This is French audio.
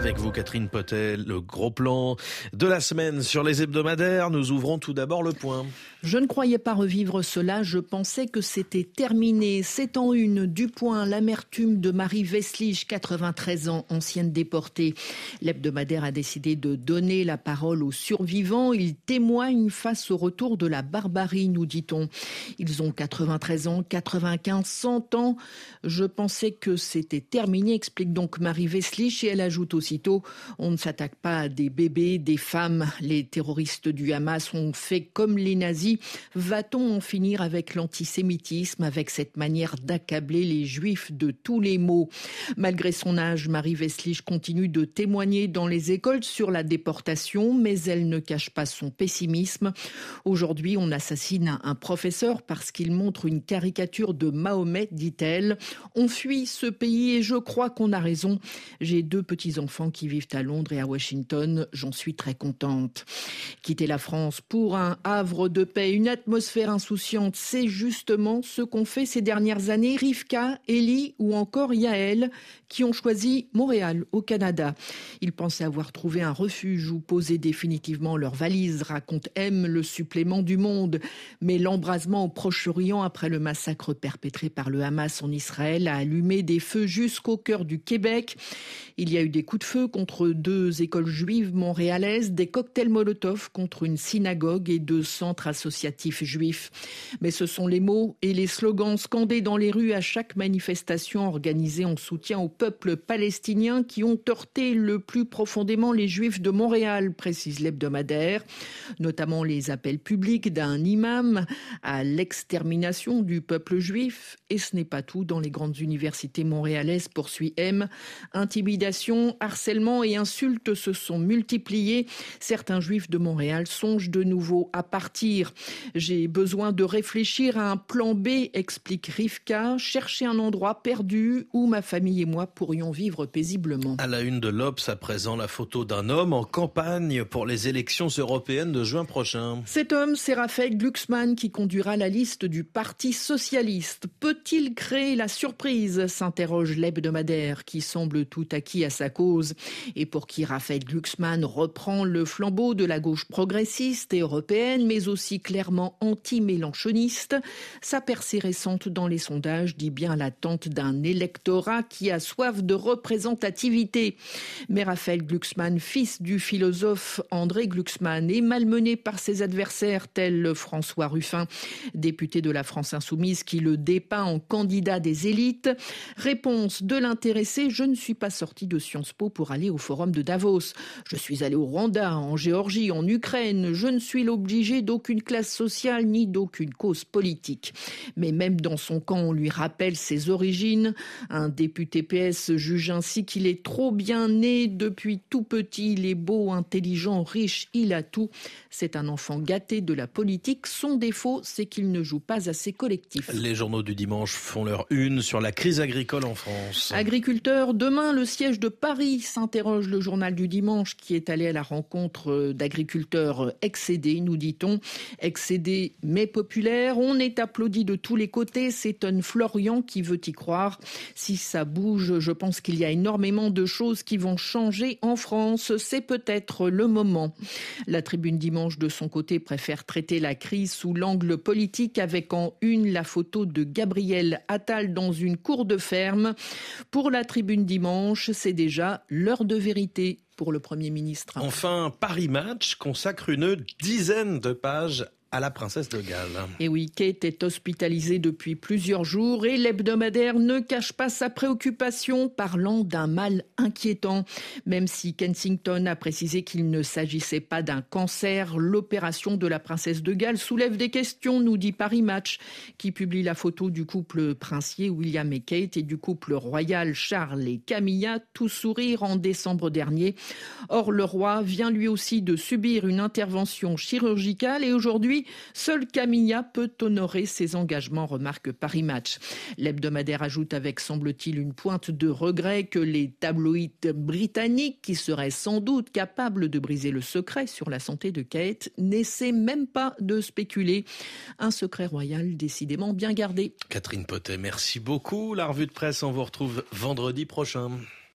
Avec vous, Catherine Potel, le gros plan de la semaine sur les hebdomadaires. Nous ouvrons tout d'abord le point. Je ne croyais pas revivre cela. Je pensais que c'était terminé. C'est en une du point l'amertume de Marie Veslige, 93 ans, ancienne déportée. L'hebdomadaire a décidé de donner la parole aux survivants. Ils témoignent face au retour de la barbarie, nous dit-on. Ils ont 93 ans, 95, 100 ans. Je pensais que c'était terminé, explique donc Marie Veslige, et elle ajoute on ne s'attaque pas à des bébés, des femmes. Les terroristes du Hamas ont fait comme les nazis. Va-t-on en finir avec l'antisémitisme, avec cette manière d'accabler les juifs de tous les maux? Malgré son âge, Marie Veslige continue de témoigner dans les écoles sur la déportation, mais elle ne cache pas son pessimisme. Aujourd'hui, on assassine un professeur parce qu'il montre une caricature de Mahomet, dit-elle. On fuit ce pays et je crois qu'on a raison. J'ai deux petits-enfants qui vivent à Londres et à Washington. J'en suis très contente. Quitter la France pour un havre de paix, une atmosphère insouciante, c'est justement ce qu'ont fait ces dernières années Rivka, Ellie ou encore Yael, qui ont choisi Montréal, au Canada. Ils pensaient avoir trouvé un refuge où poser définitivement leurs valises, raconte M, le supplément du monde. Mais l'embrasement au Proche-Orient après le massacre perpétré par le Hamas en Israël a allumé des feux jusqu'au cœur du Québec. Il y a eu des coups de feu contre deux écoles juives montréalaises, des cocktails Molotov contre une synagogue et deux centres associatifs juifs. Mais ce sont les mots et les slogans scandés dans les rues à chaque manifestation organisée en soutien au peuple palestinien qui ont heurté le plus profondément les juifs de Montréal, précise l'hebdomadaire, notamment les appels publics d'un imam à l'extermination du peuple juif. Et ce n'est pas tout dans les grandes universités montréalaises, poursuit M. Intimidation, harcèlement et insultes se sont multipliés. Certains juifs de Montréal songent de nouveau à partir. J'ai besoin de réfléchir à un plan B, explique Rivka, chercher un endroit perdu où ma famille et moi pourrions vivre paisiblement. À la une de l'Obs, à présent, la photo d'un homme en campagne pour les élections européennes de juin prochain. Cet homme, c'est Raphaël Glucksmann qui conduira la liste du Parti socialiste. Peut-il créer la surprise s'interroge l'hebdomadaire qui semble tout acquis à sa cause et pour qui Raphaël Glucksmann reprend le flambeau de la gauche progressiste et européenne, mais aussi clairement anti-mélanchoniste. Sa percée récente dans les sondages dit bien l'attente d'un électorat qui a soif de représentativité. Mais Raphaël Glucksmann, fils du philosophe André Glucksmann, est malmené par ses adversaires tels François Ruffin, député de la France insoumise qui le dépeint en candidat des élites. Réponse de l'intéressé, je ne suis pas sorti de Sciences Po pour aller au forum de Davos. Je suis allé au Rwanda, en Géorgie, en Ukraine. Je ne suis l'obligé d'aucune classe sociale ni d'aucune cause politique. Mais même dans son camp, on lui rappelle ses origines. Un député PS juge ainsi qu'il est trop bien né depuis tout petit. Il est beau, intelligent, riche, il a tout. C'est un enfant gâté de la politique. Son défaut, c'est qu'il ne joue pas assez collectif. Les journaux du dimanche font leur une sur la crise agricole en France. Agriculteurs, demain le siège de Paris s'interroge le journal du dimanche qui est allé à la rencontre d'agriculteurs excédés, nous dit-on. Excédés mais populaires. On est applaudi de tous les côtés. S'étonne Florian qui veut y croire. Si ça bouge, je pense qu'il y a énormément de choses qui vont changer en France. C'est peut-être le moment. La tribune dimanche de son côté préfère traiter la crise sous l'angle politique avec en une la photo de Gabriel Attal dans une cour de ferme. Pour la tribune dimanche, c'est déjà l'heure de vérité pour le Premier ministre. Enfin, Paris Match consacre une dizaine de pages à la princesse de Galles. Et oui, Kate est hospitalisée depuis plusieurs jours et l'hebdomadaire ne cache pas sa préoccupation parlant d'un mal inquiétant. Même si Kensington a précisé qu'il ne s'agissait pas d'un cancer, l'opération de la princesse de Galles soulève des questions, nous dit Paris Match, qui publie la photo du couple princier William et Kate et du couple royal Charles et Camilla, tout sourire en décembre dernier. Or, le roi vient lui aussi de subir une intervention chirurgicale et aujourd'hui, seule Camilla peut honorer ses engagements, remarque Paris Match. L'hebdomadaire ajoute avec, semble-t-il, une pointe de regret que les tabloïds britanniques, qui seraient sans doute capables de briser le secret sur la santé de Kate, n'essaient même pas de spéculer. Un secret royal décidément bien gardé. Catherine Potet, merci beaucoup. La revue de presse, on vous retrouve vendredi prochain.